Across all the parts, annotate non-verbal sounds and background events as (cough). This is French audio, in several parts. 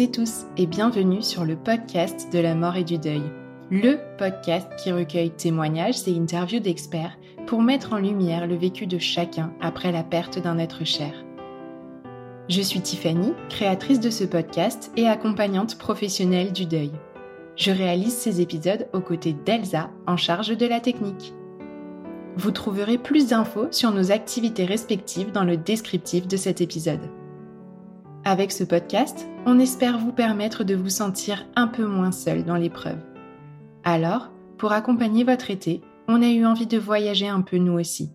À toutes et tous et bienvenue sur le podcast de la mort et du deuil. Le podcast qui recueille témoignages et interviews d'experts pour mettre en lumière le vécu de chacun après la perte d'un être cher. Je suis Tiffany, créatrice de ce podcast et accompagnante professionnelle du deuil. Je réalise ces épisodes aux côtés d'Elsa en charge de la technique. Vous trouverez plus d'infos sur nos activités respectives dans le descriptif de cet épisode. Avec ce podcast, on espère vous permettre de vous sentir un peu moins seul dans l'épreuve. Alors, pour accompagner votre été, on a eu envie de voyager un peu nous aussi.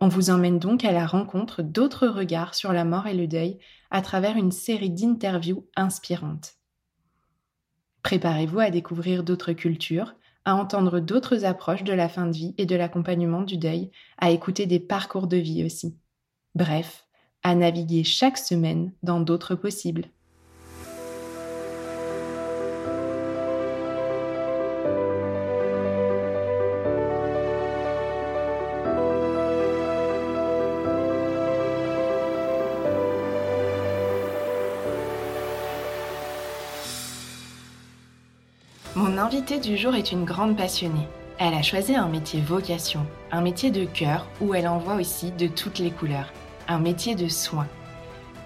On vous emmène donc à la rencontre d'autres regards sur la mort et le deuil à travers une série d'interviews inspirantes. Préparez-vous à découvrir d'autres cultures, à entendre d'autres approches de la fin de vie et de l'accompagnement du deuil, à écouter des parcours de vie aussi. Bref, à naviguer chaque semaine dans d'autres possibles. Mon invitée du jour est une grande passionnée. Elle a choisi un métier vocation, un métier de cœur où elle en voit aussi de toutes les couleurs un métier de soin.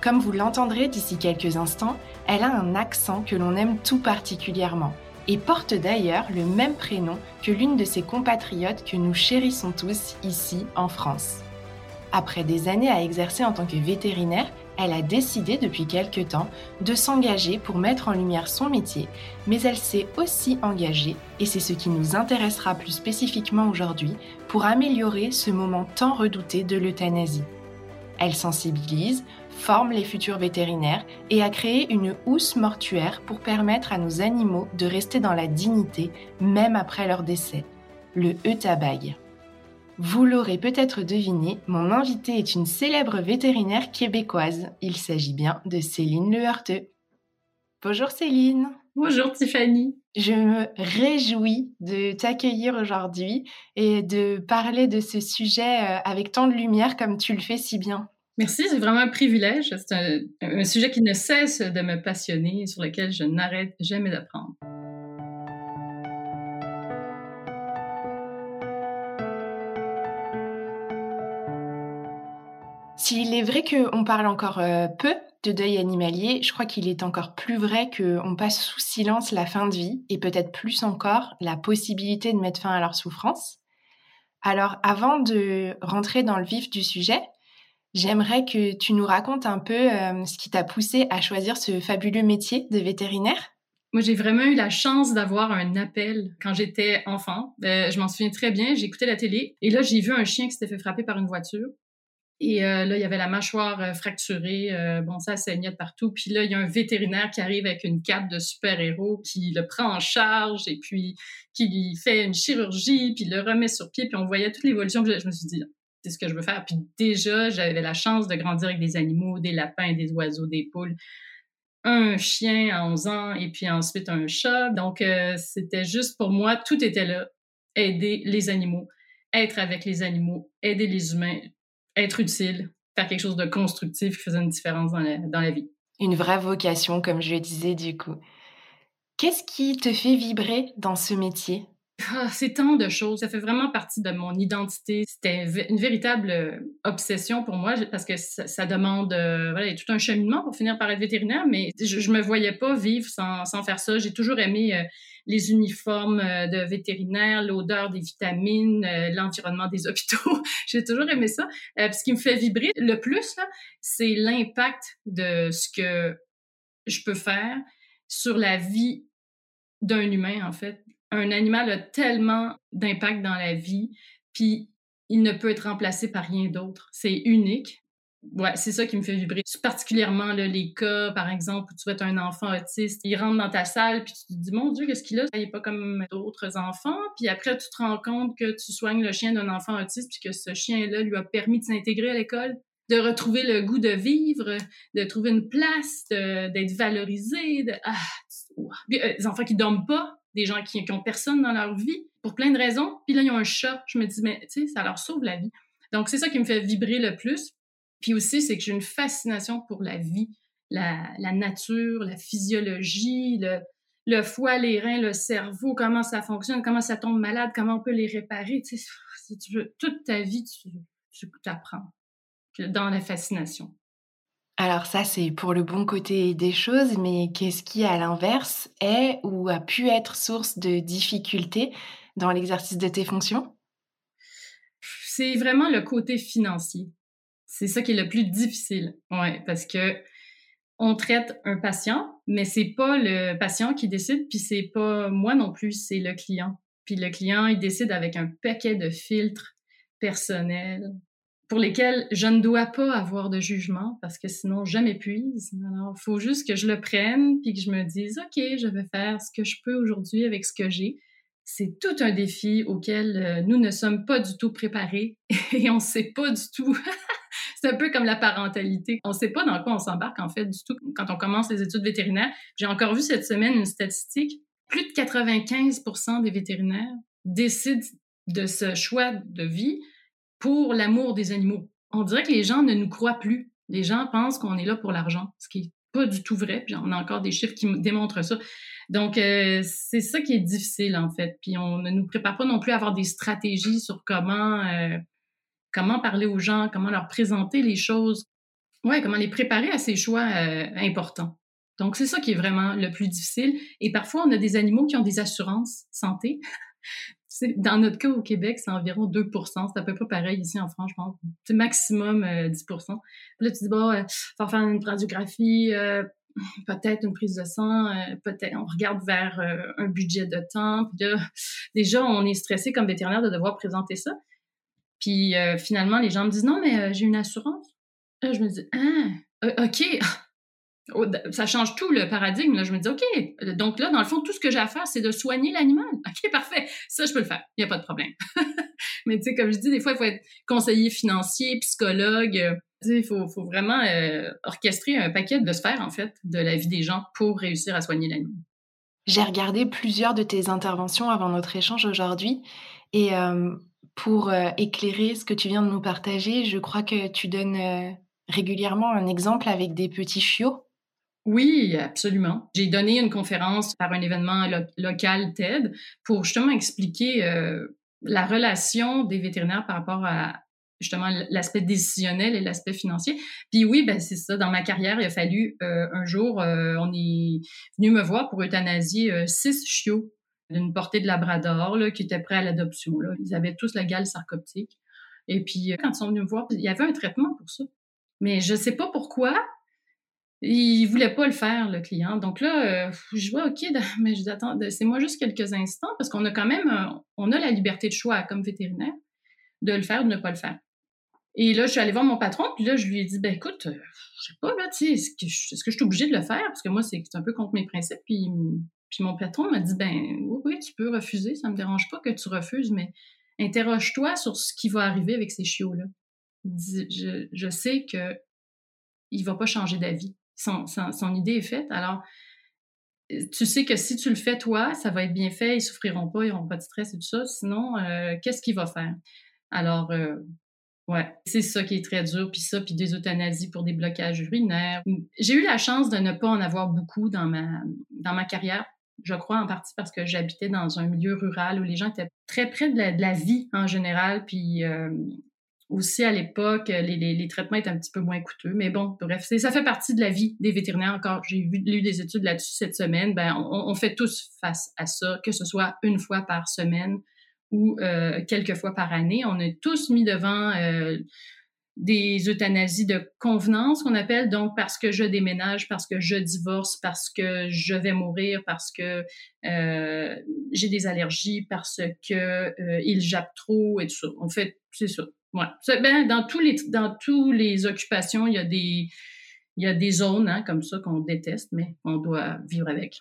Comme vous l'entendrez d'ici quelques instants, elle a un accent que l'on aime tout particulièrement et porte d'ailleurs le même prénom que l'une de ses compatriotes que nous chérissons tous ici en France. Après des années à exercer en tant que vétérinaire, elle a décidé depuis quelque temps de s'engager pour mettre en lumière son métier, mais elle s'est aussi engagée, et c'est ce qui nous intéressera plus spécifiquement aujourd'hui, pour améliorer ce moment tant redouté de l'euthanasie. Elle sensibilise, forme les futurs vétérinaires et a créé une housse mortuaire pour permettre à nos animaux de rester dans la dignité même après leur décès, le Eutabag. Vous l'aurez peut-être deviné, mon invité est une célèbre vétérinaire québécoise. Il s'agit bien de Céline Leheurteux. Bonjour Céline. Bonjour Tiffany. Je me réjouis de t'accueillir aujourd'hui et de parler de ce sujet euh, avec tant de lumière comme tu le fais si bien. Merci, c'est vraiment un privilège. C'est un, sujet qui ne cesse de me passionner, sur lequel je n'arrête jamais d'apprendre. S'il est vrai qu'on parle encore euh, peu de deuil animalier, je crois qu'il est encore plus vrai qu'on passe sous silence la fin de vie et peut-être plus encore la possibilité de mettre fin à leur souffrance. Alors avant de rentrer dans le vif du sujet, j'aimerais que tu nous racontes un peu euh, ce qui t'a poussé à choisir ce fabuleux métier de vétérinaire. Moi, j'ai vraiment eu la chance d'avoir un appel quand j'étais enfant. Euh, je m'en souviens très bien. J'écoutais la télé et là, j'ai vu un chien qui s'était fait frapper par une voiture. Et euh, là, il y avait la mâchoire euh, fracturée, euh, bon, ça saignait partout. Puis là, il y a un vétérinaire qui arrive avec une cape de super-héros, qui le prend en charge et puis qui lui fait une chirurgie, puis le remet sur pied. Puis on voyait toute l'évolution. Je me suis dit, c'est ce que je veux faire. Puis déjà, j'avais la chance de grandir avec des animaux, des lapins, des oiseaux, des poules. Un chien à 11 ans et puis ensuite un chat. Donc, c'était juste pour moi, tout était là. Aider les animaux, être avec les animaux, aider les humains être utile, faire quelque chose de constructif qui faisait une différence dans la, dans la vie. Une vraie vocation, comme je le disais du coup. Qu'est-ce qui te fait vibrer dans ce métier? Ah, c'est tant de choses. Ça fait vraiment partie de mon identité. C'était une véritable euh, obsession pour moi parce que ça, demande euh, tout un cheminement pour finir par être vétérinaire, mais je, je me voyais pas vivre sans, sans faire ça. J'ai toujours aimé euh, les uniformes de vétérinaire, l'odeur des vitamines, l'environnement des (laughs) hôpitaux. J'ai toujours aimé ça. ce qui me fait vibrer le plus, c'est l'impact de ce que je peux faire sur la vie d'un humain, en fait un animal a tellement d'impact dans la vie, puis il ne peut être remplacé par rien d'autre. C'est unique. Ouais, c'est ça qui me fait vibrer. Particulièrement les cas, par exemple, où tu vois un enfant autiste, il rentre dans ta salle, puis tu te dis, mon Dieu, qu'est-ce qu'il a? Il n'est pas comme d'autres enfants. Puis après, tu te rends compte que tu soignes le chien d'un enfant autiste, puis que ce chien-là lui a permis de s'intégrer à l'école, de retrouver le goût de vivre, de trouver une place, d'être valorisé. De... Ah, euh, les enfants qui dorment pas, des gens qui, qui ont personne dans leur vie pour plein de raisons. Puis là, ils ont un chat. Je me dis, mais tu sais, ça leur sauve la vie. Donc, c'est ça qui me fait vibrer le plus. Puis aussi, c'est que j'ai une fascination pour la vie, la, nature, la physiologie, le, le foie, les reins, le cerveau, comment ça fonctionne, comment ça tombe malade, comment on peut les réparer. Tu sais, si tu veux, toute ta vie, tu, tu apprends dans la fascination. Alors ça, c'est pour le bon côté des choses, mais qu'est-ce qui, à l'inverse, est ou a pu être source de difficultés dans l'exercice de tes fonctions? C'est vraiment le côté financier. C'est ça qui est le plus difficile. Ouais, parce que on traite un patient, mais c'est pas le patient qui décide, puis c'est pas moi non plus, c'est le client. Puis le client, il décide avec un paquet de filtres personnels, pour lesquels je ne dois pas avoir de jugement parce que sinon je m'épuise. Alors, faut juste que je le prenne puis que je me dise, OK, je vais faire ce que je peux aujourd'hui avec ce que j'ai. C'est tout un défi auquel euh, nous ne sommes pas du tout préparés (laughs) et on ne sait pas du tout. (laughs) c'est un peu comme la parentalité. On ne sait pas dans quoi on s'embarque en fait du tout quand on commence les études vétérinaires. J'ai encore vu cette semaine une statistique. Plus de 95% des vétérinaires décident de ce choix de vie pour l'amour des animaux. On dirait que les gens ne nous croient plus. Les gens pensent qu'on est là pour l'argent, ce qui est pas du tout vrai. Puis on a encore des chiffres qui démontrent ça. Donc, euh, c'est ça qui est difficile, en fait. Puis on ne nous prépare pas non plus à avoir des stratégies sur comment, euh, comment parler aux gens, comment leur présenter les choses. Ouais, comment les préparer à ces choix euh, importants. Donc, c'est ça qui est vraiment le plus difficile. Et parfois, on a des animaux qui ont des assurances santé. Dans notre cas au Québec, c'est environ 2 C'est à peu près pareil ici en France, je pense. C'est maximum 10 euh, Puis là, tu dis, bon, euh, faut faire une radiographie, euh, peut-être une prise de sang, peut-être on regarde vers un budget de temps. Puis là, déjà, on est stressé comme vétérinaire de devoir présenter ça. Puis finalement, les gens me disent, non, mais j'ai une assurance. Là, je me dis, ah, OK, ça change tout le paradigme. Là. Je me dis, OK, donc là, dans le fond, tout ce que j'ai à faire, c'est de soigner l'animal. (laughs) OK, parfait. Ça, je peux le faire. Il n'y a pas de problème. (laughs) Mais tu sais, comme je dis, des fois, il faut être conseiller financier, psychologue. Euh, il faut, vraiment euh, orchestrer un paquet de sphères, en fait, de la vie des gens pour réussir à soigner l'animal. J'ai regardé plusieurs de tes interventions avant notre échange aujourd'hui. Et euh, pour éclairer ce que tu viens de nous partager, je crois que tu donnes régulièrement un exemple avec des petits chiots. Oui, absolument. J'ai donné une conférence par un événement local TED pour justement expliquer euh, la relation des vétérinaires par rapport à justement l'aspect décisionnel et l'aspect financier. Puis oui, ben c'est ça. Dans ma carrière, il a fallu euh, un jour, euh, on est venu me voir pour euthanasier six chiots d'une portée de Labrador là, qui étaient prêts à l'adoption. Ils avaient tous la gale sarcoptique. Et puis quand ils sont venus me voir, il y avait un traitement pour ça. Mais je sais pas pourquoi, il voulait pas le faire, le client. Donc là, euh, je vois, OK, (laughs) mais je dis, attends, c'est moi juste quelques instants parce qu'on a quand même, euh, on a la liberté de choix comme vétérinaire de le faire ou de ne pas le faire. Et là, je suis allée voir mon patron, puis là, je lui ai dit, ben écoute, euh, je sais pas, là, tu sais, est-ce que, je, je suis obligée de le faire? Parce que moi, c'est un peu contre mes principes. Puis, puis mon patron m'a dit, ben oui, oui, tu peux refuser, ça me dérange pas que tu refuses, mais interroge-toi sur ce qui va arriver avec ces chiots-là. Je, je sais que il va pas changer d'avis son, idée est faite. Alors, tu sais que si tu le fais toi, ça va être bien fait, ils souffriront pas, ils n'auront pas de stress et tout ça. Sinon, euh, qu'est-ce qu'il va faire? Alors, euh, ouais, c'est ça qui est très dur, puis ça, puis des euthanasies pour des blocages urinaires. J'ai eu la chance de ne pas en avoir beaucoup dans ma, dans ma carrière. Je crois en partie parce que j'habitais dans un milieu rural où les gens étaient très près de la, vie en général, puis euh, aussi à l'époque, les, traitements étaient un petit peu moins coûteux. Mais bon, bref, ça fait partie de la vie des vétérinaires. Encore, j'ai lu des études là-dessus cette semaine. Ben, on, fait tous face à ça, que ce soit une fois par semaine ou euh, quelques fois par année. On est tous mis devant euh, des euthanasies de convenance qu'on appelle, donc parce que je déménage, parce que je divorce, parce que je vais mourir, parce que euh, j'ai des allergies, parce que euh, il jappe trop et tout ça. En fait, c'est ça. Ouais. Ben, dans tous les dans tous les occupations, il y a des il y a des zones hein, comme ça qu'on déteste, mais on doit vivre avec.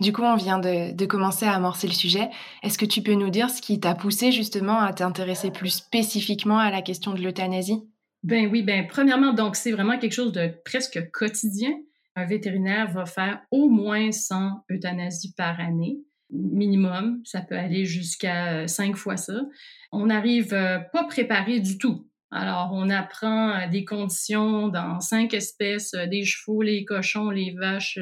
Du coup, on vient de, commencer à amorcer le sujet. Est-ce que tu peux nous dire ce qui t'a poussé justement à t'intéresser plus spécifiquement à la question de l'euthanasie? Ben oui, ben premièrement, donc c'est vraiment quelque chose de presque quotidien. Un vétérinaire va faire au moins 100 euthanasies par année, minimum. Ça peut aller jusqu'à euh, cinq fois ça. On n'arrive euh, pas préparé du tout. Alors, on apprend euh, des conditions dans cinq espèces, des chevaux, les cochons, les vaches,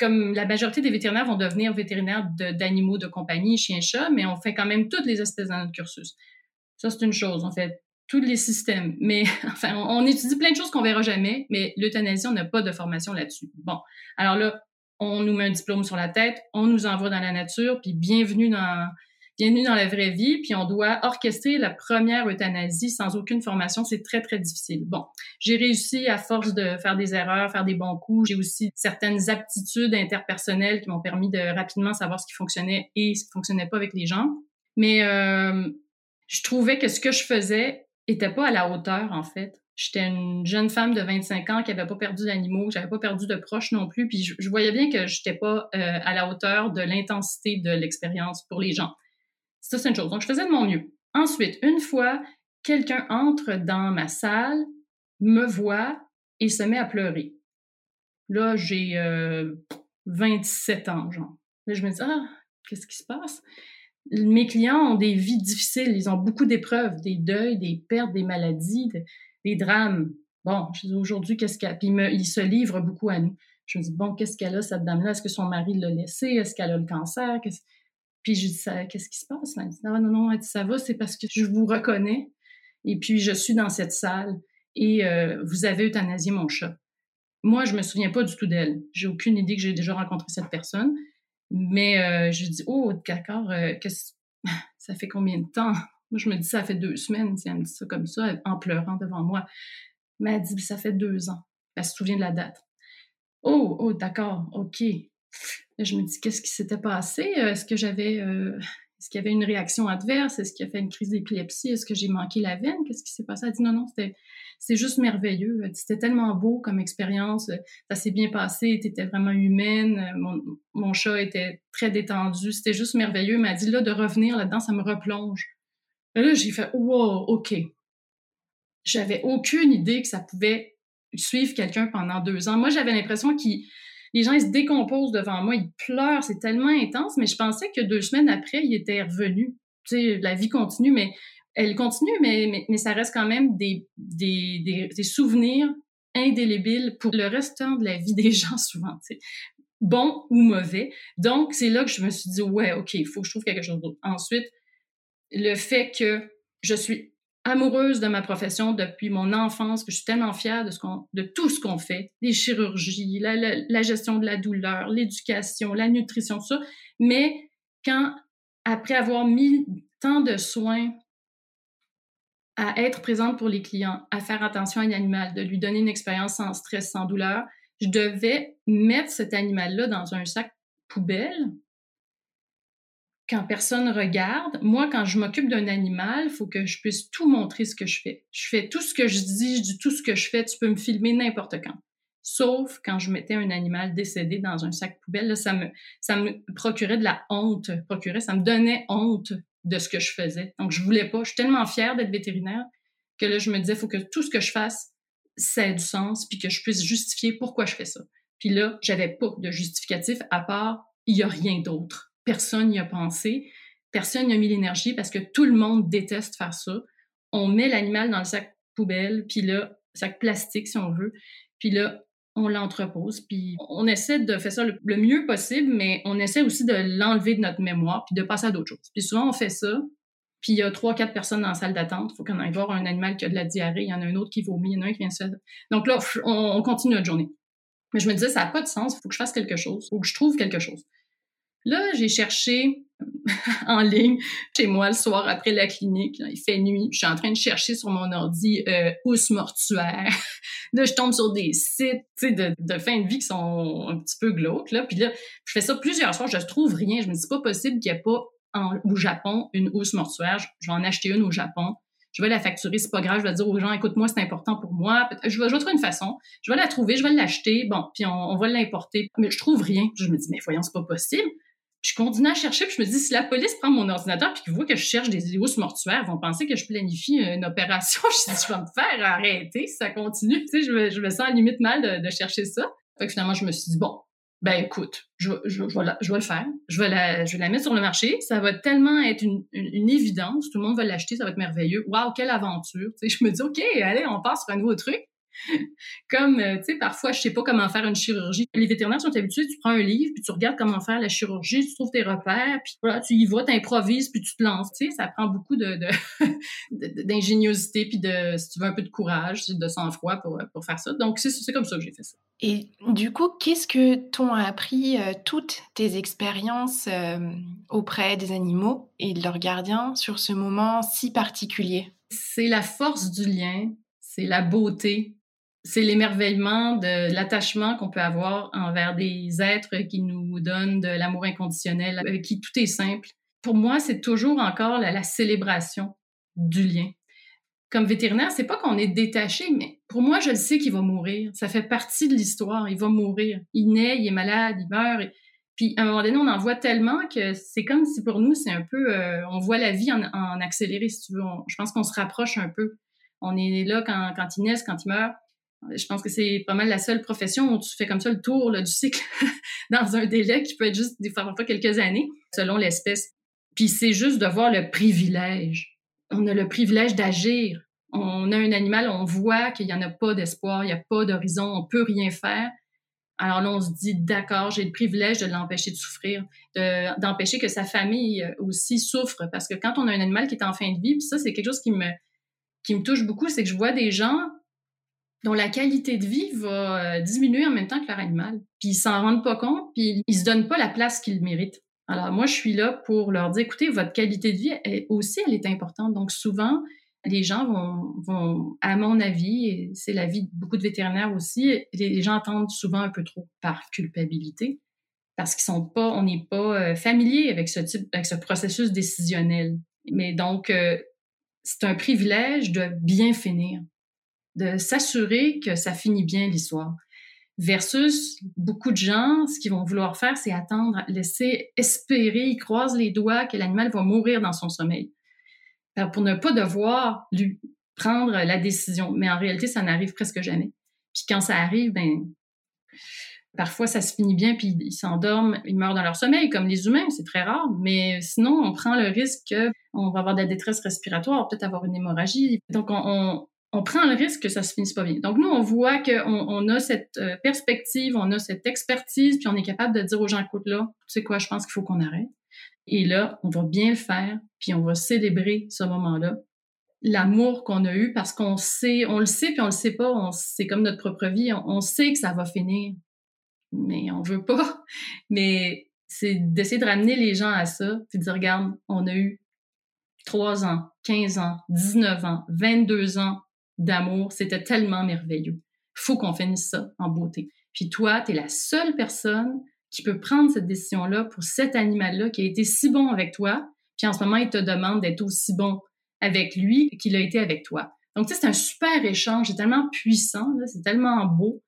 comme la majorité des vétérinaires vont devenir vétérinaires d'animaux de, compagnie, chiens-chats, mais on fait quand même toutes les espèces dans notre cursus. Ça, c'est une chose. On fait tous les systèmes. Mais (laughs) enfin, on, étudie plein de choses qu'on verra jamais, mais l'euthanasie, on n'a pas de formation là-dessus. Bon. Alors là, on nous met un diplôme sur la tête, on nous envoie dans la nature, puis bienvenue dans, bienvenue dans la vraie vie, puis on doit orchestrer la première euthanasie sans aucune formation. C'est très, très difficile. Bon, j'ai réussi à force de faire des erreurs, faire des bons coups. J'ai aussi certaines aptitudes interpersonnelles qui m'ont permis de rapidement savoir ce qui fonctionnait et ce qui fonctionnait pas avec les gens. Mais euh, je trouvais que ce que je faisais était pas à la hauteur, en fait. J'étais une jeune femme de 25 ans qui avait pas perdu d'animaux, j'avais pas perdu de proches non plus, puis je, voyais bien que j'étais pas euh, à la hauteur de l'intensité de l'expérience pour les gens. Ça, c'est une chose. Donc, je faisais de mon mieux. Ensuite, une fois, quelqu'un entre dans ma salle, me voit et se met à pleurer. Là, j'ai 27 euh, ans, genre. Là, je me dis, ah, qu'est-ce qui se passe? Mes clients ont des vies difficiles, ils ont beaucoup d'épreuves, des deuils, des pertes, des maladies, des, drames. Bon, je dis aujourd'hui, qu'est-ce qu'elle. Puis il, se livre beaucoup à nous. Je me dis, bon, qu'est-ce qu'elle a, cette dame-là? Est-ce que son mari l'a laissé? Est-ce qu'elle a le cancer? Puis je dis, qu'est-ce qui se passe? Elle dit, non, non, non, ça va, c'est parce que je vous reconnais. Et puis, je suis dans cette salle et euh, vous avez euthanasié mon chat. Moi, je me souviens pas du tout d'elle. J'ai aucune idée que j'ai déjà rencontré cette personne. Mais euh, je dis, oh, d'accord, euh, (laughs) ça fait combien de temps? Moi, je me dis, ça fait deux semaines. Si elle me dit ça comme ça, en pleurant devant moi. Mais elle dit, ça fait deux ans. Elle se souvient de la date. Oh, oh, d'accord, OK je me dis, qu'est-ce qui s'était passé? Euh, est-ce que j'avais, euh, est-ce qu'il y avait une réaction adverse? Est-ce qu'il a fait une crise d'épilepsie? Est-ce que j'ai manqué la veine? Qu'est-ce qui s'est passé? Elle dit, non, non, c'était, c'est juste merveilleux. C'était tellement beau comme expérience. Ça s'est bien passé. Tu étais vraiment humaine. Mon, mon, chat était très détendu. C'était juste merveilleux. Elle m'a dit, là, de revenir là-dedans, ça me replonge. Et là, j'ai fait, wow, OK. J'avais aucune idée que ça pouvait suivre quelqu'un pendant deux ans. Moi, j'avais l'impression qu'il les gens, ils se décomposent devant moi, ils pleurent, c'est tellement intense, mais je pensais que deux semaines après, ils étaient revenus. Tu sais, la vie continue, mais elle continue, mais, mais, ça reste quand même des, des, des, souvenirs indélébiles pour le restant de la vie des (laughs) gens, souvent. Bon ou mauvais. Donc, c'est là que je me suis dit, ouais, OK, il faut que je trouve quelque chose d'autre. Ensuite, le fait que je suis amoureuse de ma profession depuis mon enfance, que je suis tellement fière de, tout ce qu'on fait, les chirurgies, la, gestion de la douleur, l'éducation, la nutrition, tout ça. Mais quand, après avoir mis tant de soins à être présente pour les clients, à faire attention à un animal, de lui donner une expérience sans stress, sans douleur, je devais mettre cet animal-là dans un sac poubelle quand personne regarde, moi, quand je m'occupe d'un animal, il faut que je puisse tout montrer ce que je fais. Je fais tout ce que je dis, je tout ce que je fais, tu peux me filmer n'importe quand. Sauf quand je mettais un animal décédé dans un sac poubelle, là, ça me, ça me procurait de la honte, procurait, ça me donnait honte de ce que je faisais. Donc, je voulais pas. Je suis tellement fière d'être vétérinaire que là, je me disais, il faut que tout ce que je fasse, ça ait du sens, puis que je puisse justifier pourquoi je fais ça. Puis là, j'avais pas de justificatif à part, il y a rien d'autre personne n'y a pensé, personne n'y a mis l'énergie parce que tout le monde déteste faire ça. on met l'animal dans le sac poubelle, puis là, sac plastique si on veut, puis là, on l'entrepose, puis on essaie de faire ça le, mieux possible, mais on essaie aussi de l'enlever de notre mémoire, puis de passer à d'autres choses. Puis souvent, on fait ça, puis il y a trois, quatre personnes dans la salle d'attente. Il faut qu'on aille voir un animal qui a de la diarrhée, il y en a un autre qui vomit, il y en a un qui vient se Donc là, on, continue notre journée. Mais je me disais, ça n'a pas de sens, il faut que je fasse quelque chose, il faut que je trouve quelque chose. Là, j'ai cherché (laughs) en ligne chez moi le soir après la clinique. il fait nuit. Je suis en train de chercher sur mon ordi euh, housse mortuaire. (laughs) là, je tombe sur des sites de, de fin de vie qui sont un petit peu glauques. Là. Puis là, je fais ça plusieurs fois. Je ne trouve rien. Je me dis, c'est pas possible qu'il n'y ait pas au Japon une housse mortuaire. Je, vais en acheter une au Japon. Je vais la facturer, c'est pas grave. Je vais dire aux gens, écoute-moi, c'est important pour moi. Je vais, je vais trouver une façon. Je vais la trouver, je vais l'acheter. Bon, puis on, on va l'importer. Mais je trouve rien. Je me dis, mais voyons, c'est pas possible je continue à chercher, puis je me dis, si la police prend mon ordinateur puis qu'ils voient que je cherche des hausses mortuaires, ils vont penser que je planifie une opération. (laughs) je dis, je vais me faire arrêter si ça continue. Tu sais, je me, sens à limite mal de, chercher ça. Fait que finalement, je me suis dit, bon, ben écoute, je, je, je, vais, je le faire. Je vais, la, mettre sur le marché. Ça va tellement être une, une, évidence. Tout le monde va l'acheter, ça va être merveilleux. Waouh, quelle aventure. Tu je me dis, OK, allez, on passe sur un nouveau truc. (laughs) Comme, euh, tu sais, parfois, je sais pas comment faire une chirurgie. Les vétérinaires sont habitués, tu prends un livre, puis tu regardes comment faire la chirurgie, tu trouves tes repères, puis voilà, tu y vas, t'improvises, puis tu te lances. Tu sais, ça prend beaucoup de, (laughs) d'ingéniosité, puis de, si tu veux, un peu de courage, de sang-froid pour, pour faire ça. Donc, c'est, c'est comme ça que j'ai fait ça. Et du coup, qu'est-ce que t'ont appris euh, toutes tes expériences euh, auprès des animaux et de leurs gardiens sur ce moment si particulier? C'est la force du lien, c'est la beauté c'est l'émerveillement de l'attachement qu'on peut avoir envers des êtres qui nous donnent de l'amour inconditionnel, avec qui tout est simple. Pour moi, c'est toujours encore la, célébration du lien. Comme vétérinaire, c'est pas qu'on est détaché, mais pour moi, je le sais qu'il va mourir. Ça fait partie de l'histoire. Il va mourir. Il naît, il est malade, il meurt. Puis à un moment donné, on en voit tellement que c'est comme si pour nous, c'est un peu, euh, on voit la vie en, accéléré, si tu veux. je pense qu'on se rapproche un peu. On est là quand il naît, quand il meurt je pense que c'est pas mal la seule profession où tu fais comme ça le tour du cycle (laughs) dans un délai qui peut être juste des fois quelques années, selon l'espèce. Puis c'est juste de voir le privilège. On a le privilège d'agir. On a un animal, on voit qu'il n'y en a pas d'espoir, il n'y a pas d'horizon, on peut rien faire. Alors là, on se dit, d'accord, j'ai le privilège de l'empêcher de souffrir, d'empêcher que sa famille aussi souffre. Parce que quand on a un animal qui est en fin de vie, puis ça, c'est quelque chose qui me, qui me touche beaucoup, c'est que je vois des gens dont la qualité de vie va euh, diminuer en même temps que leur animal. Puis ils s'en rendent pas compte, puis ils se donnent pas la place qu'ils méritent. Alors moi, je suis là pour leur dire, écoutez, votre qualité de vie aussi, elle est importante. Donc souvent, les gens vont, à mon avis, et c'est l'avis de beaucoup de vétérinaires aussi, les gens attendent souvent un peu trop par culpabilité parce qu'ils sont pas, on n'est pas euh, familier avec ce type, avec ce processus décisionnel. Mais donc, euh, c'est un privilège de bien finir de s'assurer que ça finit bien l'histoire. Versus beaucoup de gens, ce qu'ils vont vouloir faire, c'est attendre, laisser espérer, ils croisent les doigts que l'animal va mourir dans son sommeil. Pour ne pas devoir lui prendre la décision. Mais en réalité, ça n'arrive presque jamais. Puis quand ça arrive, ben, parfois ça se finit bien, puis ils s'endorment, ils meurent dans leur sommeil, comme les humains, c'est très rare. Mais sinon, on prend le risque qu'on va avoir de la détresse respiratoire, peut-être avoir une hémorragie. Donc, on, on prend le risque que ça se finisse pas bien. Donc nous, on voit qu'on on a cette euh, perspective, on a cette expertise, puis on est capable de dire aux gens, écoute là, tu sais quoi, je pense qu'il faut qu'on arrête. Et là, on va bien le faire, puis on va célébrer ce moment-là. L'amour qu'on a eu parce qu'on sait, on le sait, puis on le sait pas, c'est comme notre propre vie, on, sait que ça va finir, mais on veut pas. (laughs) Mais c'est d'essayer de ramener les gens à ça, puis de dire, regarde, on a eu 3 ans, 15 ans, 19 ans, 22 ans, d'amour. C'était tellement merveilleux. Faut qu'on finisse ça en beauté. Puis toi, tu es la seule personne qui peut prendre cette décision-là pour cet animal-là qui a été si bon avec toi. Puis en ce moment, il te demande d'être aussi bon avec lui qu'il a été avec toi. Donc, tu sais, c'est un super échange. C'est tellement puissant, c'est tellement beau.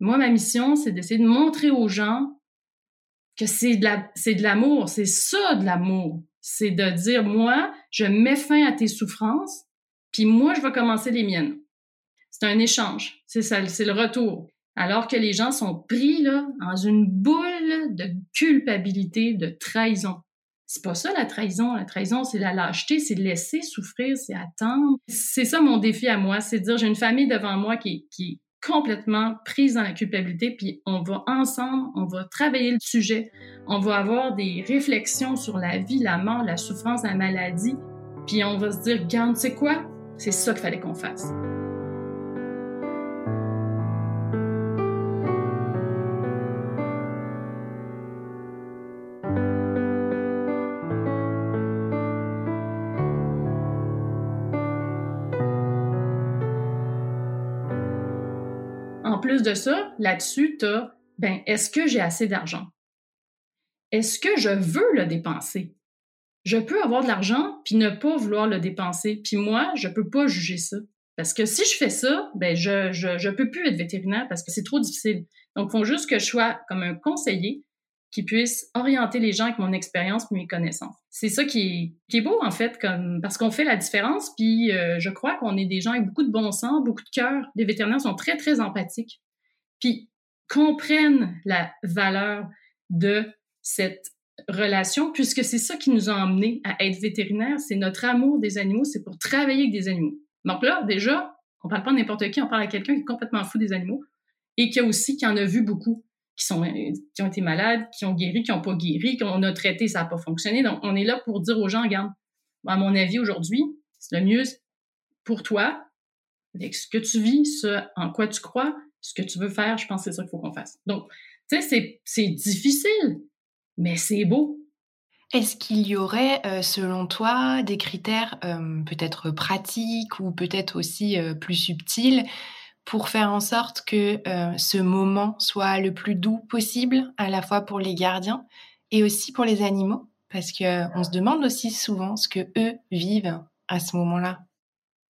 Moi, ma mission, c'est d'essayer de montrer aux gens que c'est de l'amour. C'est ça de l'amour. C'est de dire, moi, je mets fin à tes souffrances puis moi, je vais commencer les miennes. C'est un échange. C'est ça, c'est le retour. Alors que les gens sont pris là, dans une boule de culpabilité, de trahison. C'est pas ça la trahison. La trahison, c'est la lâcheté, c'est laisser souffrir, c'est attendre. C'est ça mon défi à moi, c'est de dire j'ai une famille devant moi qui, est complètement prise dans la culpabilité, puis on va ensemble, on va travailler le sujet, on va avoir des réflexions sur la vie, la mort, la souffrance, la maladie, puis on va se dire, garde, c'est quoi? C'est ça qu'il fallait qu'on fasse. En plus de ça, là-dessus, tu as, ben, est-ce que j'ai assez d'argent? Est-ce que je veux le dépenser? Je peux avoir de l'argent puis ne pas vouloir le dépenser. Puis moi, je peux pas juger ça. Parce que si je fais ça, ben je, je, peux plus être vétérinaire parce que c'est trop difficile. Donc, il faut juste que je sois comme un conseiller qui puisse orienter les gens avec mon expérience mes connaissances. C'est ça qui est, qui est beau, en fait, comme, parce qu'on fait la différence, puis euh, je crois qu'on est des gens avec beaucoup de bon sens, beaucoup de cœur. Les vétérinaires sont très, très empathiques, puis comprennent la valeur de cette relation, puisque c'est ça qui nous a emmenés à être vétérinaires, c'est notre amour des animaux, c'est pour travailler avec des animaux. Donc là, déjà, on parle pas de n'importe qui, on parle à quelqu'un qui est complètement fou des animaux et qui a aussi, qui en a vu beaucoup, qui, sont, qui ont été malades, qui ont guéri, qui n'ont pas guéri, qu'on a traité, ça n'a pas fonctionné. Donc, on est là pour dire aux gens, regarde, à mon avis, aujourd'hui, c'est le mieux pour toi, avec ce que tu vis, ce en quoi tu crois, ce que tu veux faire, je pense que c'est ça qu'il faut qu'on fasse. Donc, tu sais, c'est difficile, mais c'est beau. Est-ce qu'il y aurait, euh, selon toi, des critères peut-être pratiques ou peut-être aussi plus subtils pour faire en sorte que ce moment soit le plus doux possible, à la fois pour les gardiens et aussi pour les animaux? Parce qu'on se demande aussi souvent ce que eux vivent à ce moment-là.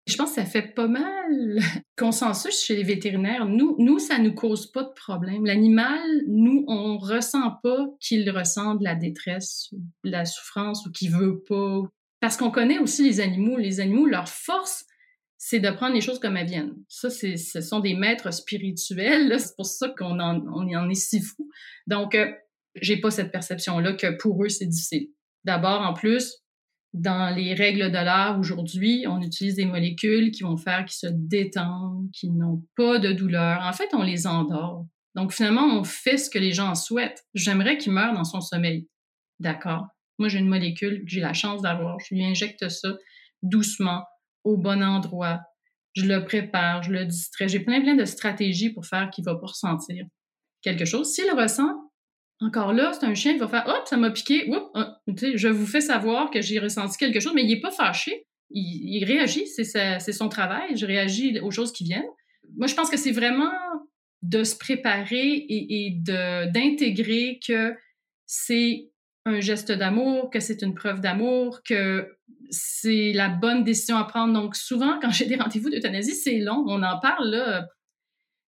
Je pense que ça fait pas mal (laughs) consensus chez les vétérinaires. Nous, nous, ça nous cause pas de problème. L'animal, nous, on ressent pas qu'il ressent de la détresse, de la souffrance ou qu'il veut pas. Parce qu'on connaît aussi les animaux. Les animaux, leur force, c'est de prendre les choses comme elles viennent. Ça, ce sont des maîtres spirituels. C'est pour ça qu'on en, on en est si fou. Donc, euh, j'ai pas cette perception-là que pour eux, c'est difficile. D'abord, en plus, dans les règles de l'art aujourd'hui, on utilise des molécules qui vont faire qu'ils se détendent, qui n'ont pas de douleur. En fait, on les endort. Donc finalement, on fait ce que les gens souhaitent. J'aimerais qu'il meure dans son sommeil. D'accord? Moi, j'ai une molécule que j'ai la chance d'avoir. Je lui injecte ça doucement, au bon endroit. Je le prépare, je le distrais. J'ai plein, plein de stratégies pour faire qu'il va pas ressentir quelque chose. S'il ressent, encore là, c'est un chien qui va faire hop, ça m'a piqué, ah, je vous fais savoir que j'ai ressenti quelque chose, mais il n'est pas fâché. Il, réagit, c'est son travail, je réagis aux choses qui viennent. Moi, je pense que c'est vraiment de se préparer et, et d'intégrer que c'est un geste d'amour, que c'est une preuve d'amour, que c'est la bonne décision à prendre. Donc, souvent, quand j'ai des rendez-vous d'euthanasie, c'est long. On en parle là,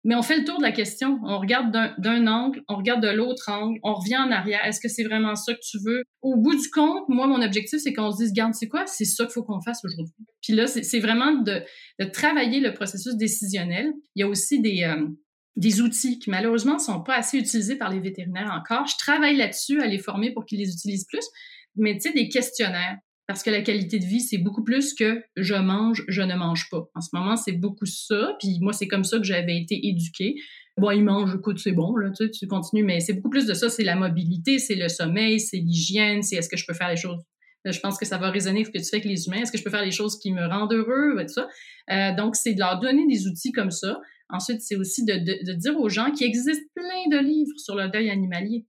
mais on fait le tour de la question. On regarde d'un angle, on regarde de l'autre angle, on revient en arrière. Est-ce que c'est vraiment ça que tu veux? Au bout du compte, moi, mon objectif, c'est qu'on se dise, garde, c'est quoi? C'est ça qu'il faut qu'on fasse aujourd'hui. Puis là, c'est vraiment de, travailler le processus décisionnel. Il y a aussi des, euh, des outils qui, malheureusement, sont pas assez utilisés par les vétérinaires encore. Je travaille là-dessus à les former pour qu'ils les utilisent plus. Mais tu sais, des questionnaires parce que la qualité de vie, c'est beaucoup plus que je mange, je ne mange pas. En ce moment, c'est beaucoup ça. Puis moi, c'est comme ça que j'avais été éduquée. Bon, il mange, écoute, c'est bon, là, tu, tu continues, mais c'est beaucoup plus de ça. C'est la mobilité, c'est le sommeil, c'est l'hygiène, c'est est-ce que je peux faire les choses? je pense que ça va résonner ce que tu fais avec les humains. Est-ce que je peux faire les choses qui me rendent heureux, tout ça. Euh, donc, c'est de leur donner des outils comme ça. Ensuite, c'est aussi de, de, de dire aux gens qu'il existe plein de livres sur le deuil animalier.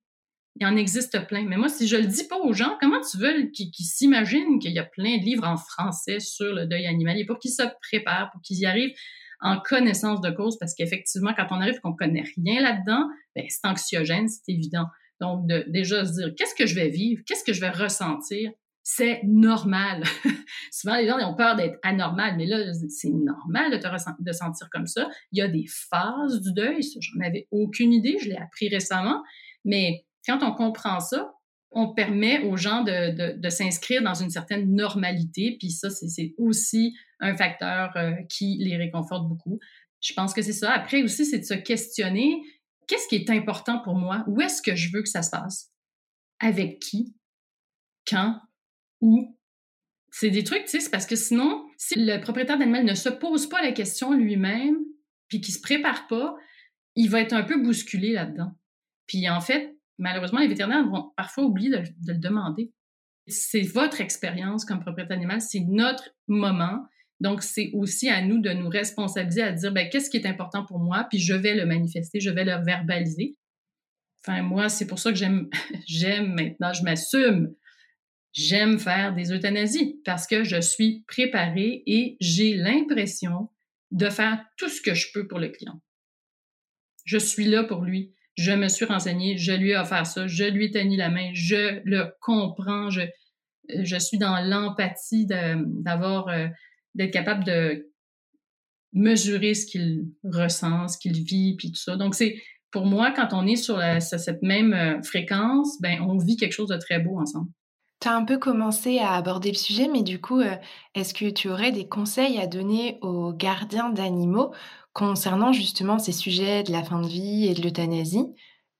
Il en existe plein. Mais moi, si je le dis pas aux gens, comment tu veux qu'ils s'imaginent qu'il y a plein de livres en français sur le deuil animalier pour qu'ils se préparent, pour qu'ils y arrivent en connaissance de cause? Parce qu'effectivement, quand on arrive qu'on connaît rien là-dedans, ben, c'est anxiogène, c'est évident. Donc, déjà se dire, qu'est-ce que je vais vivre? Qu'est-ce que je vais ressentir? C'est normal. (laughs) Souvent, les gens ont peur d'être anormal, mais là, c'est normal de te de sentir comme ça. Il y a des phases du deuil, j'en avais aucune idée, je l'ai appris récemment, mais quand on comprend ça, on permet aux gens de, s'inscrire dans une certaine normalité, puis ça, c'est aussi un facteur euh, qui les réconforte beaucoup. Je pense que c'est ça. Après aussi, c'est de se questionner, qu'est-ce qui est important pour moi? Où est-ce que je veux que ça se passe? Avec qui? quand, où? C'est des trucs, tu sais, parce que sinon, si le propriétaire d'animal ne se pose pas la question lui-même, puis qu'il se prépare pas, il va être un peu bousculé là-dedans. Puis en fait, malheureusement, les vétérinaires vont parfois oublier de, le demander. C'est votre expérience comme propriétaire animal, c'est notre moment. Donc, c'est aussi à nous de nous responsabiliser, à dire, ben, qu'est-ce qui est important pour moi, puis je vais le manifester, je vais le verbaliser. Enfin, moi, c'est pour ça que j'aime, (laughs) j'aime maintenant, je m'assume. J'aime faire des euthanasies parce que je suis préparée et j'ai l'impression de faire tout ce que je peux pour le client. Je suis là pour lui. Je me suis renseignée, je lui ai offert ça, je lui ai tenu la main, je le comprends, je, suis dans l'empathie d'avoir, euh, d'être capable de mesurer ce qu'il ressent, ce qu'il vit, puis tout ça. Donc, c'est, pour moi, quand on est sur, cette même euh, fréquence, ben, on vit quelque chose de très beau ensemble. Tu as un peu commencé à aborder le sujet, mais du coup, euh, est-ce que tu aurais des conseils à donner aux gardiens d'animaux concernant justement ces sujets de la fin de vie et de l'euthanasie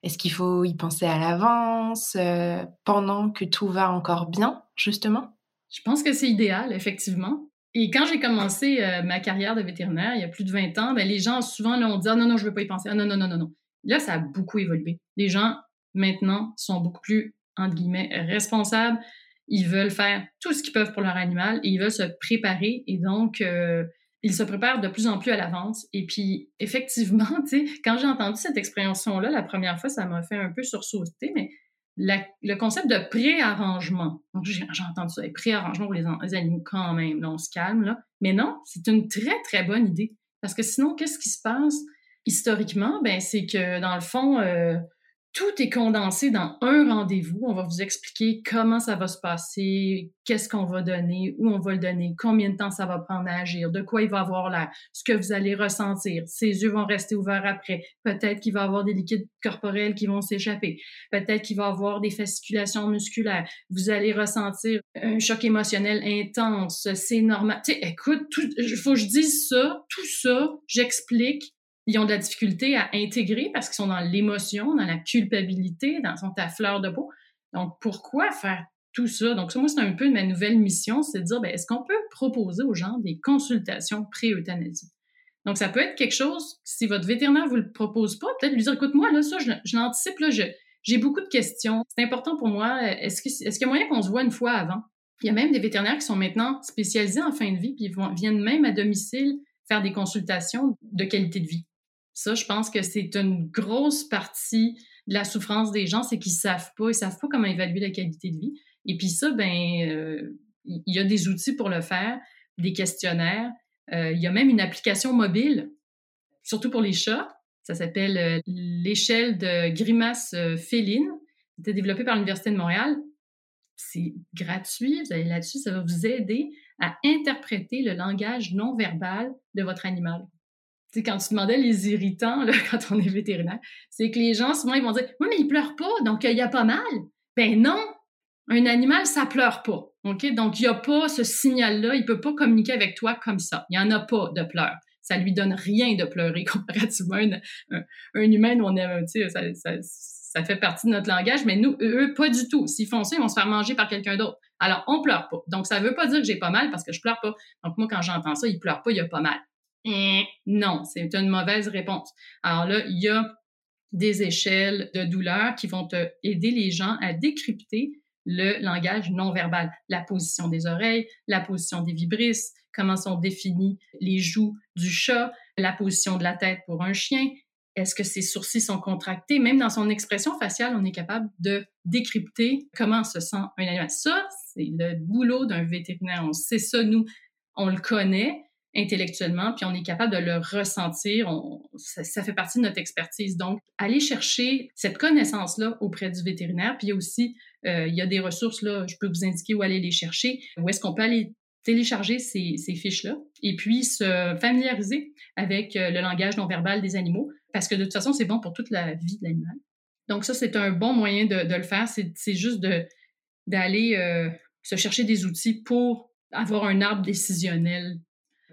Est-ce qu'il faut y penser à l'avance, euh, pendant que tout va encore bien, justement? Je pense que c'est idéal, effectivement. Et quand j'ai commencé ma carrière de vétérinaire, il y a plus de 20 ans, ben, les gens souvent l'ont dit ah, non, non, je ne veux pas y penser. Ah, non, non, non, non, non. Là, ça a beaucoup évolué. Les gens, maintenant, sont beaucoup plus, entre guillemets, responsables. Ils veulent faire tout ce qu'ils peuvent pour leur animal et ils veulent se préparer. Et donc, euh, ils se préparent de plus en plus à l'avance. Et puis, effectivement, (laughs) quand j'ai entendu cette expression-là la première fois, ça m'a fait un peu sursauter, mais le concept de pré-arrangement, j'ai entendu ça, pré-arrangement pour les, animaux quand même, là, on se calme, là. Mais non, c'est une très, très bonne idée. Parce que sinon, qu'est-ce qui se passe? historiquement, ben, c'est que dans le fond, euh, tout est condensé dans un rendez-vous. On va vous expliquer comment ça va se passer, qu'est-ce qu'on va donner, où on va le donner, combien de temps ça va prendre à agir, de quoi il va avoir l'air, ce que vous allez ressentir. Ses yeux vont rester ouverts après. Peut-être qu'il va avoir des liquides corporels qui vont s'échapper. Peut-être qu'il va avoir des fasciculations musculaires. Vous allez ressentir un choc émotionnel intense. C'est normal. Écoute, il faut que je dise ça, tout ça, j'explique ils ont de la difficulté à intégrer parce qu'ils sont dans l'émotion, dans la culpabilité, dans sont à fleur de peau. Donc, pourquoi faire tout ça? Donc, ça, moi, c'est un peu ma nouvelle mission, c'est de dire, ben, est-ce qu'on peut proposer aux gens des consultations pré-euthanasie? Donc, ça peut être quelque chose, si votre vétérinaire vous le propose pas, peut-être lui dire, écoute, moi, là, ça, je, l'anticipe, là, j'ai beaucoup de questions. C'est important pour moi. Est-ce qu'il y a moyen qu'on se voit une fois avant? Il y a même des vétérinaires qui sont maintenant spécialisés en fin de vie, puis ils viennent même à domicile faire des consultations de qualité de vie. Ça, je pense que c'est une grosse partie de la souffrance des gens, c'est qu'ils savent pas, ils savent pas comment évaluer la qualité de vie. Et puis ça, ben, euh, il y a des outils pour le faire, des questionnaires. Euh, il y a même une application mobile, surtout pour les chats. Ça s'appelle euh, l'échelle de grimace féline. C'était développé par l'Université de Montréal. C'est gratuit. Vous allez là-dessus, ça va vous aider à interpréter le langage non verbal de votre animal sais, quand tu demandais les irritants, là, (laughs) quand on est vétérinaire, c'est que les gens, souvent, ils vont dire Oui, mais il pleure pas, donc il y a pas mal. Ben non, un animal, ça pleure pas. OK? Donc, il n'y a pas ce signal-là, il peut pas communiquer avec toi comme ça. Il n'y en a pas de pleurs. Ça lui donne rien de pleurer (laughs) comparativement à un, un, humain, on est, ça, ça, ça fait partie de notre langage, mais nous, eux, pas du tout. S'ils font ça, ils vont se faire manger par quelqu'un d'autre. Alors, on pleure pas. Donc, ça veut pas dire que j'ai pas mal parce que je pleure pas. Donc, moi, quand j'entends ça, il pleure pas, il a pas mal. Non, c'est une mauvaise réponse. Alors là, il y a des échelles de douleur qui vont aider les gens à décrypter le langage non verbal, la position des oreilles, la position des vibrisses, comment sont définis les joues du chat, la position de la tête pour un chien, est-ce que ses sourcils sont contractés, même dans son expression faciale, on est capable de décrypter comment se sent un animal. Ça, c'est le boulot d'un vétérinaire. On sait ça, nous, on le connaît, intellectuellement, puis on est capable de le ressentir. ça, fait partie de notre expertise. Donc, aller chercher cette connaissance-là auprès du vétérinaire. Puis aussi, euh, il y a des ressources, là, je peux vous indiquer où aller les chercher, où est-ce qu'on peut aller télécharger ces, fiches-là et puis se familiariser avec euh, le langage non verbal des animaux, parce que de toute façon, c'est bon pour toute la vie de l'animal. Donc ça, c'est un bon moyen de, de le faire. C'est juste d'aller euh, se chercher des outils pour avoir un arbre décisionnel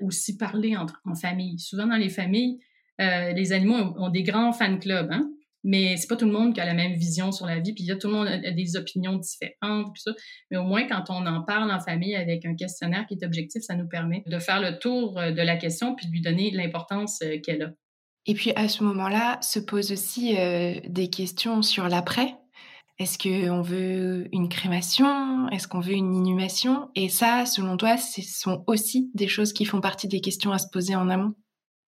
aussi parler en famille. Souvent, dans les familles, euh, les animaux ont, des grands fan clubs. Hein? mais c'est pas tout le monde qui a la même vision sur la vie, puis il y a tout le monde a des opinions différentes, puis ça. Mais au moins, quand on en parle en famille avec un questionnaire qui est objectif, ça nous permet de faire le tour euh, de la question puis de lui donner l'importance euh, qu'elle a. Et puis à ce moment-là, se posent aussi des questions sur l'après. Est-ce qu'on veut une crémation? Est-ce qu'on veut une inhumation? Et ça, selon toi, ce sont aussi des choses qui font partie des questions à se poser en amont?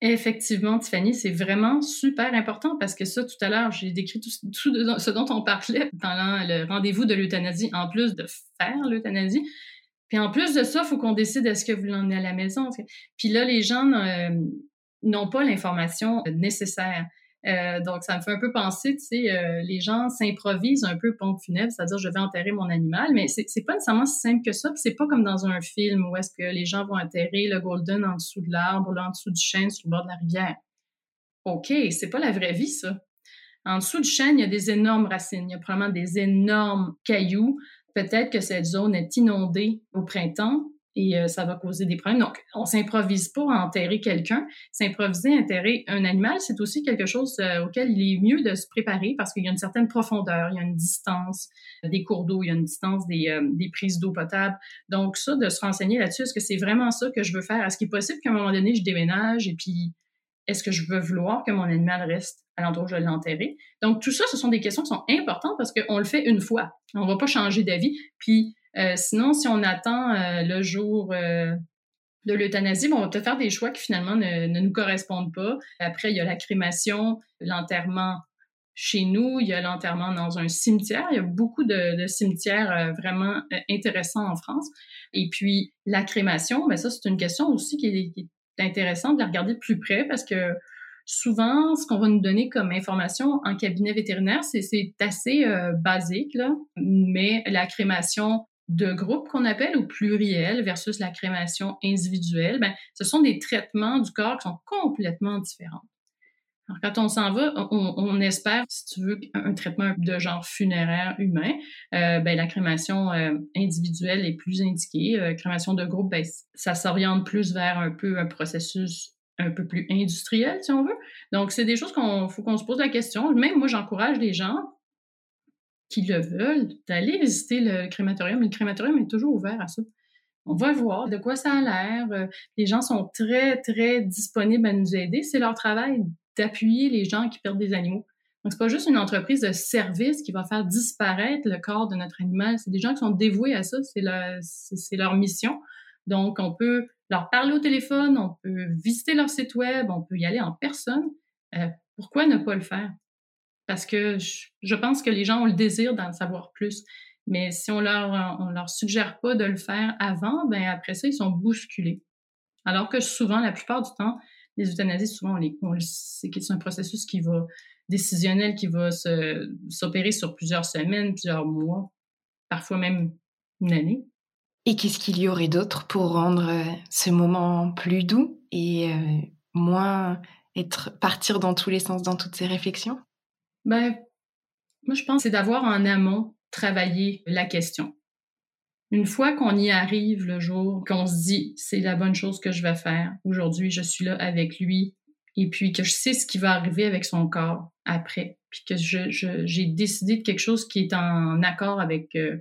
Effectivement, Tiffany, c'est vraiment super important parce que ça, tout à l'heure, j'ai décrit tout, ce dont on parlait pendant le rendez-vous de l'euthanasie, en plus de faire l'euthanasie. Puis en plus de ça, il faut qu'on décide est-ce que vous l'emmenez à la maison. Puis là, les gens euh, n'ont pas l'information nécessaire. Euh, donc, ça me fait un peu penser, tu sais, euh, les gens s'improvisent un peu pompe funèbre, c'est-à-dire je vais enterrer mon animal, mais c'est pas nécessairement si simple que ça. c'est pas comme dans un film où est-ce que les gens vont enterrer le golden en dessous de l'arbre, là en dessous du chêne sur le bord de la rivière. OK, c'est pas la vraie vie, ça. En dessous du chêne, il y a des énormes racines, il y a probablement des énormes cailloux. Peut-être que cette zone est inondée au printemps et euh, ça va causer des problèmes. Donc, on s'improvise pas à enterrer quelqu'un. S'improviser à enterrer un animal, c'est aussi quelque chose euh, auquel il est mieux de se préparer parce qu'il y a une certaine profondeur, il y a une distance des cours d'eau, il y a une distance des, euh, des prises d'eau potable. Donc, ça, de se renseigner là-dessus, est-ce que c'est vraiment ça que je veux faire? Est-ce qu'il est possible qu'à un moment donné, je déménage et puis est-ce que je veux vouloir que mon animal reste à l'endroit où je vais l'enterrer? Donc, tout ça, ce sont des questions qui sont importantes parce qu'on le fait une fois. On ne va pas changer d'avis. Puis, euh, sinon, si on attend euh, le jour euh, de l'euthanasie, bon, on va peut-être faire des choix qui finalement ne, nous correspondent pas. Après, il y a la crémation, l'enterrement chez nous, il y a l'enterrement dans un cimetière. Il y a beaucoup de, cimetières vraiment intéressants en France. Et puis, la crémation, ben ça, c'est une question aussi qui est, qui est intéressante de la regarder de plus près parce que souvent, ce qu'on va nous donner comme information en cabinet vétérinaire, c'est assez basique, là. mais la crémation de groupe qu'on appelle ou pluriel versus la crémation individuelle, ben, ce sont des traitements du corps qui sont complètement différents. Alors, quand on s'en va, on, espère, si tu veux, un, traitement de genre funéraire humain. Euh, ben, la crémation euh, individuelle est plus indiquée. Euh, crémation de groupe, ben, ça s'oriente plus vers un peu un processus un peu plus industriel, si on veut. Donc, c'est des choses qu'on faut qu'on se pose la question. Même moi, j'encourage les gens qui le veulent, d'aller visiter le crématorium. Le crématorium est toujours ouvert à ça. On va voir de quoi ça a l'air. Euh, les gens sont très, très disponibles à nous aider. C'est leur travail d'appuyer les gens qui perdent des animaux. Donc, c'est pas juste une entreprise de service qui va faire disparaître le corps de notre animal. C'est des gens qui sont dévoués à ça. C'est leur, leur mission. Donc, on peut leur parler au téléphone, on peut visiter leur site web, on peut y aller en personne. Euh, pourquoi ne pas le faire? Parce que je, pense que les gens ont le désir d'en savoir plus. Mais si on leur, on leur suggère pas de le faire avant, ben après ça, ils sont bousculés. Alors que souvent, la plupart du temps, les euthanasies, souvent, on, les, on c'est un processus qui va décisionnel, qui va s'opérer sur plusieurs semaines, plusieurs mois, parfois même une année. Et qu'est-ce qu'il y aurait d'autre pour rendre euh, ce moment plus doux et euh, moins être partir dans tous les sens dans toutes ces réflexions? Ben, moi, je pense que c'est d'avoir en amont travaillé la question. Une fois qu'on y arrive le jour, qu'on se dit, c'est la bonne chose que je vais faire, aujourd'hui, je suis là avec lui, et puis que je sais ce qui va arriver avec son corps après, puis que j'ai je, décidé de quelque chose qui est en accord avec euh,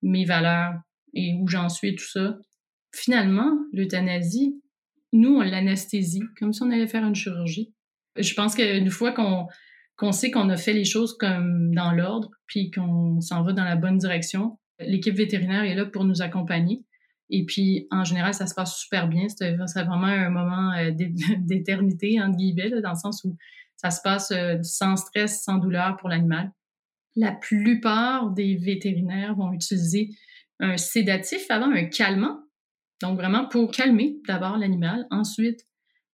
mes valeurs et où j'en suis et tout ça. Finalement, l'euthanasie, nous, on l'anesthésie, comme si on allait faire une chirurgie. Je pense qu'une fois qu'on qu'on sait qu'on a fait les choses comme dans l'ordre, puis qu'on s'en va dans la bonne direction. L'équipe vétérinaire est là pour nous accompagner. Et puis, en général, ça se passe super bien. C'est vraiment un moment euh, (laughs) d'éternité, entre guillemets, dans le sens où ça se passe euh, sans stress, sans douleur pour l'animal. La plupart des vétérinaires vont utiliser un sédatif avant un calmant. Donc, vraiment pour calmer d'abord l'animal. Ensuite,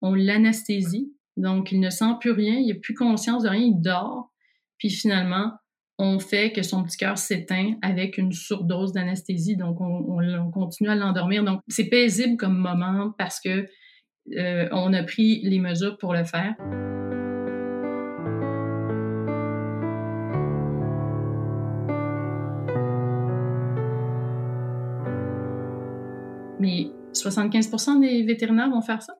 on l'anesthésie donc, il ne sent plus rien, il n'a plus conscience de rien, il dort. Puis finalement, on fait que son petit cœur s'éteint avec une surdose d'anesthésie. Donc, on, continue à l'endormir. Donc, c'est paisible comme moment parce que euh, on a pris les mesures pour le faire. Mais 75% des vétérinaires vont faire ça?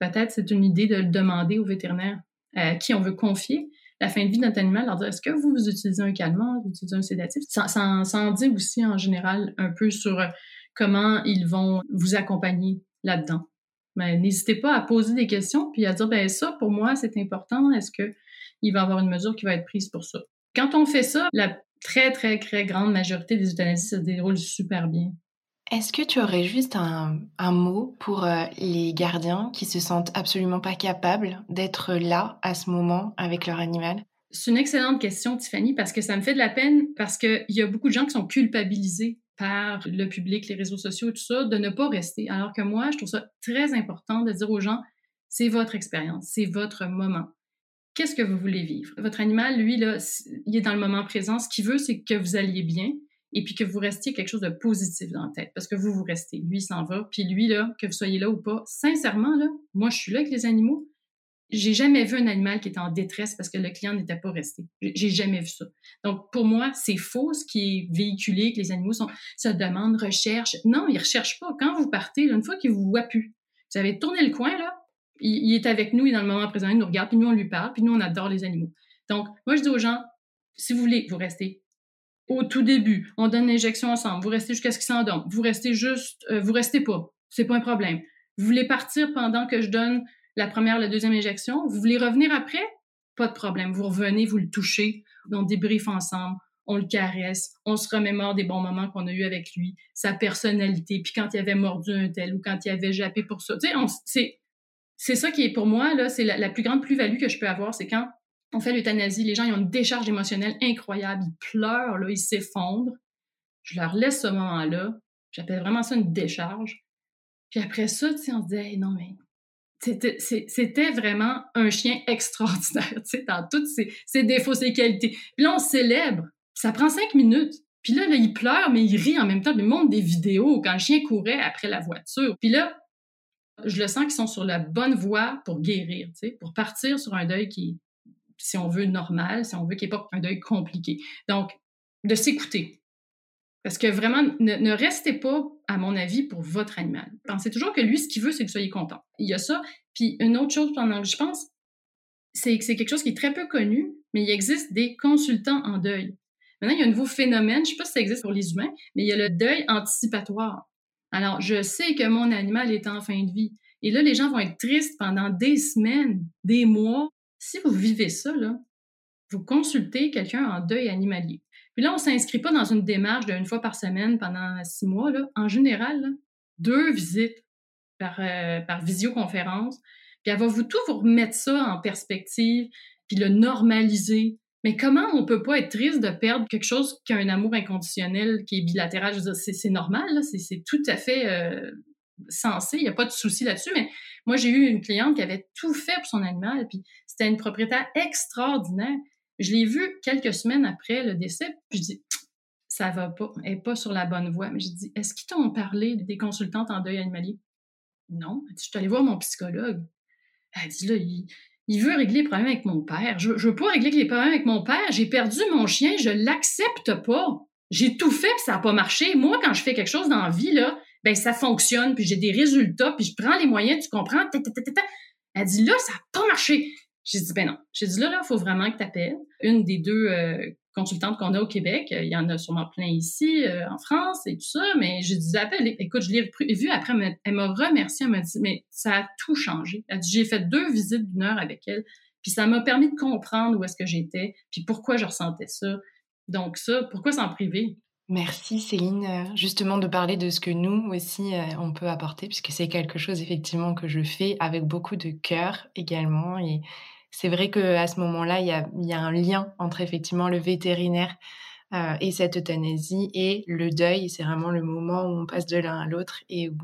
Peut-être c'est une idée de le demander au vétérinaire à qui on veut confier. la fin de vie de notre animal, leur dire est-ce que vous, utilisez un calmant, vous utilisez un sédatif? Ça, en dit aussi en général un peu sur comment ils vont vous accompagner là-dedans. Mais n'hésitez pas à poser des questions puis à dire ben ça pour moi c'est important. Est-ce que il va y avoir une mesure qui va être prise pour ça? Quand on fait ça, la très très très grande majorité des euthanasies se déroulent super bien. Est-ce que tu aurais juste un, mot pour euh, les gardiens qui se sentent absolument pas capables d'être là à ce moment avec leur animal? C'est une excellente question, Tiffany, parce que ça me fait de la peine parce qu'il y a beaucoup de gens qui sont culpabilisés par le public, les réseaux sociaux, tout ça, de ne pas rester. Alors que moi, je trouve ça très important de dire aux gens, c'est votre expérience, c'est votre moment. Qu'est-ce que vous voulez vivre? Votre animal, lui, là, il est dans le moment présent. Ce qu'il veut, c'est que vous alliez bien, et puis que vous restiez quelque chose de positif dans la tête, parce que vous, vous restez. Lui, il s'en va, puis lui, là, que vous soyez là ou pas, sincèrement, là, moi, je suis là avec les animaux. J'ai jamais vu un animal qui était en détresse parce que le client n'était pas resté. J'ai jamais vu ça. Donc, pour moi, c'est faux ce qui est véhiculé, que les animaux sont, se demandent, recherchent. Non, ils recherchent pas. Quand vous partez, une fois qu'ils vous voient plus, vous avez tourné le coin, là, il, il, est avec nous, il est dans le moment présent, il nous regarde, puis nous, on lui parle, puis nous, on adore les animaux. Donc, moi, je dis aux gens, si vous voulez, vous restez au tout début, on donne l'injection ensemble, vous restez jusqu'à ce qu'il s'endorme, vous restez juste, euh, vous restez pas, c'est pas un problème. Vous voulez partir pendant que je donne la première, la deuxième injection, vous voulez revenir après, pas de problème, vous revenez, vous le touchez, on débriefe ensemble, on le caresse, on se remémore des bons moments qu'on a eu avec lui, sa personnalité, puis quand il avait mordu un tel ou quand il avait jappé pour ça. Tu sais, c'est c'est ça qui est pour moi là, c'est la, la plus grande plus-value que je peux avoir, c'est quand on fait l'euthanasie, les gens ils ont une décharge émotionnelle incroyable, ils pleurent, ils s'effondrent. Je leur laisse ce moment-là. J'appelle vraiment ça une décharge. Puis après ça, tu sais, on se dit, non, mais c'était vraiment un chien (laughs) extraordinaire, tu sais, dans toutes ses, défauts, ses qualités. Puis là, on célèbre. Ça prend cinq minutes. Puis là, là, il pleure, mais il rit en même temps. Il montre des vidéos quand le chien courait après la voiture. Puis là, je le sens qu'ils sont sur la bonne voie pour guérir, pour partir sur un deuil qui, si on veut, normal, si on veut qu'il n'y ait pas un deuil compliqué. Donc, de s'écouter. Parce que vraiment, ne, restez pas, à mon avis, pour votre animal. Pensez toujours que lui, ce qu'il veut, c'est que vous soyez content. Il y a ça. Puis une autre chose pendant que je pense, c'est que c'est quelque chose qui est très peu connu, mais il existe des consultants en deuil. Maintenant, il y a un nouveau phénomène, je ne sais pas si ça existe pour les humains, mais il y a le deuil anticipatoire. Alors, je sais que mon animal est en fin de vie. Et là, les gens vont être tristes pendant des semaines, des mois, si vous vivez ça, là, vous consultez quelqu'un en deuil animalier. Puis là, on ne s'inscrit pas dans une démarche d'une fois par semaine pendant six mois. Là. En général, deux visites par, euh, par visioconférence. Puis elle va vous tout vous remettre ça en perspective, puis le normaliser. Mais comment on peut pas être triste de perdre quelque chose qui a un amour inconditionnel, qui est bilatéral? Je veux dire, c'est normal, c'est tout à fait euh, sensé, il n'y a pas de souci là-dessus, mais moi, j'ai eu une cliente qui avait tout fait pour son animal, puis c'était une propriétaire extraordinaire. Je l'ai vue quelques semaines après le décès, puis je dis, ça va pas, elle n'est pas sur la bonne voie. Mais je dis, est-ce qu'ils t'ont parlé des consultantes en deuil animalier? Non. Dit, je suis allée voir mon psychologue. Elle dit, là, il, veut régler les problèmes avec mon père. Je, ne veux pas régler les problèmes avec mon père. J'ai perdu mon chien, je l'accepte pas. J'ai tout fait, puis ça n'a pas marché. Moi, quand je fais quelque chose dans la vie, là, ben ça fonctionne, puis j'ai des résultats, puis je prends les moyens, tu comprends? Elle dit là, ça n'a pas marché. J'ai dit ben non. J'ai dit là, là, il faut vraiment que tu appelles une des deux euh, consultantes qu'on a au Québec. Il y en a sûrement plein ici, euh, en France et tout ça, mais j'ai dit appelle. Écoute, je l'ai vu après, elle m'a remercié, elle m'a dit mais ça a tout changé. Elle dit j'ai fait deux visites d'une heure avec elle, puis ça m'a permis de comprendre où est-ce que j'étais, puis pourquoi je ressentais ça. Donc ça, pourquoi s'en priver? Merci Céline, euh, justement de parler de ce que nous aussi euh, on peut apporter, puisque c'est quelque chose effectivement que je fais avec beaucoup de cœur également. Et c'est vrai qu'à ce moment-là, il y a, un lien entre effectivement le vétérinaire euh, et cette euthanasie et le deuil. C'est vraiment le moment où on passe de l'un à l'autre et où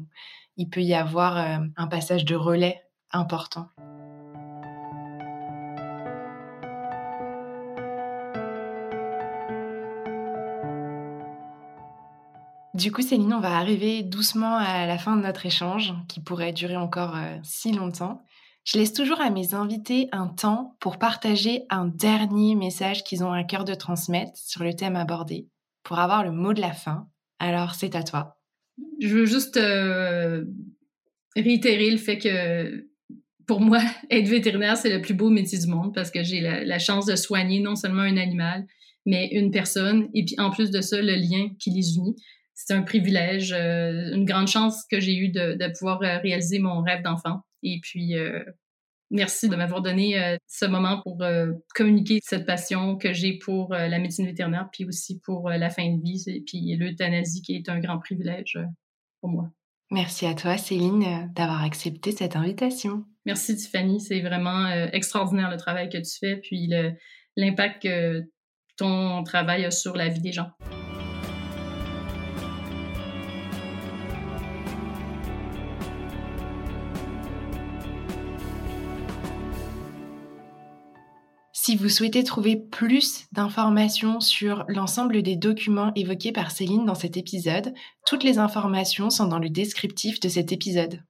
il peut y avoir un passage de relais important. Du coup, Céline, on va arriver doucement à la fin de notre échange, qui pourrait durer encore euh, si longtemps. Je laisse toujours à mes invités un temps pour partager un dernier message qu'ils ont à cœur de transmettre sur le thème abordé, pour avoir le mot de la fin. Alors, c'est à toi. Je veux juste euh, réitérer le fait que pour moi, (laughs) être vétérinaire, c'est le plus beau métier du monde parce que j'ai la, chance de soigner non seulement un animal, mais une personne. Et puis en plus de ça, le lien qui les unit. C'est un privilège, euh, une grande chance que j'ai eu de, de, pouvoir euh, réaliser mon rêve d'enfant. Et puis, euh, merci de m'avoir donné ce moment pour communiquer cette passion que j'ai pour la médecine vétérinaire, puis aussi pour la fin de vie, et puis l'euthanasie qui est un grand privilège pour moi. Merci à toi, Céline, d'avoir accepté cette invitation. Merci, Tiffany. C'est vraiment extraordinaire le travail que tu fais, puis l'impact que ton travail a sur la vie des gens. Si vous souhaitez trouver plus d'informations sur l'ensemble des documents évoqués par Céline dans cet épisode, toutes les informations sont dans le descriptif de cet épisode.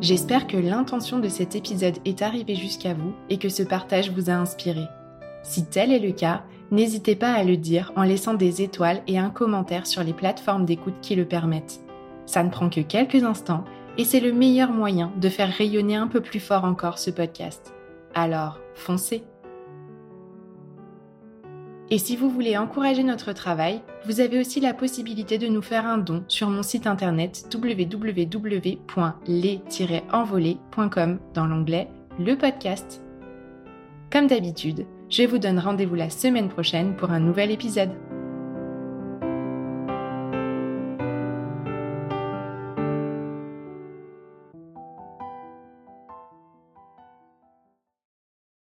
J'espère que l'intention de cet épisode est arrivée jusqu'à vous et que ce partage vous a inspiré. Si tel est le cas, n'hésitez pas à le dire en laissant des étoiles et un commentaire sur les plateformes d'écoute qui le permettent. Ça ne prend que quelques instants et c'est le meilleur moyen de faire rayonner un peu plus fort encore ce podcast. Alors, foncez et si vous voulez encourager notre travail, vous avez aussi la possibilité de nous faire un don sur mon site internet www.les-envolés.com dans l'onglet Le podcast. Comme d'habitude, je vous donne rendez-vous la semaine prochaine pour un nouvel épisode.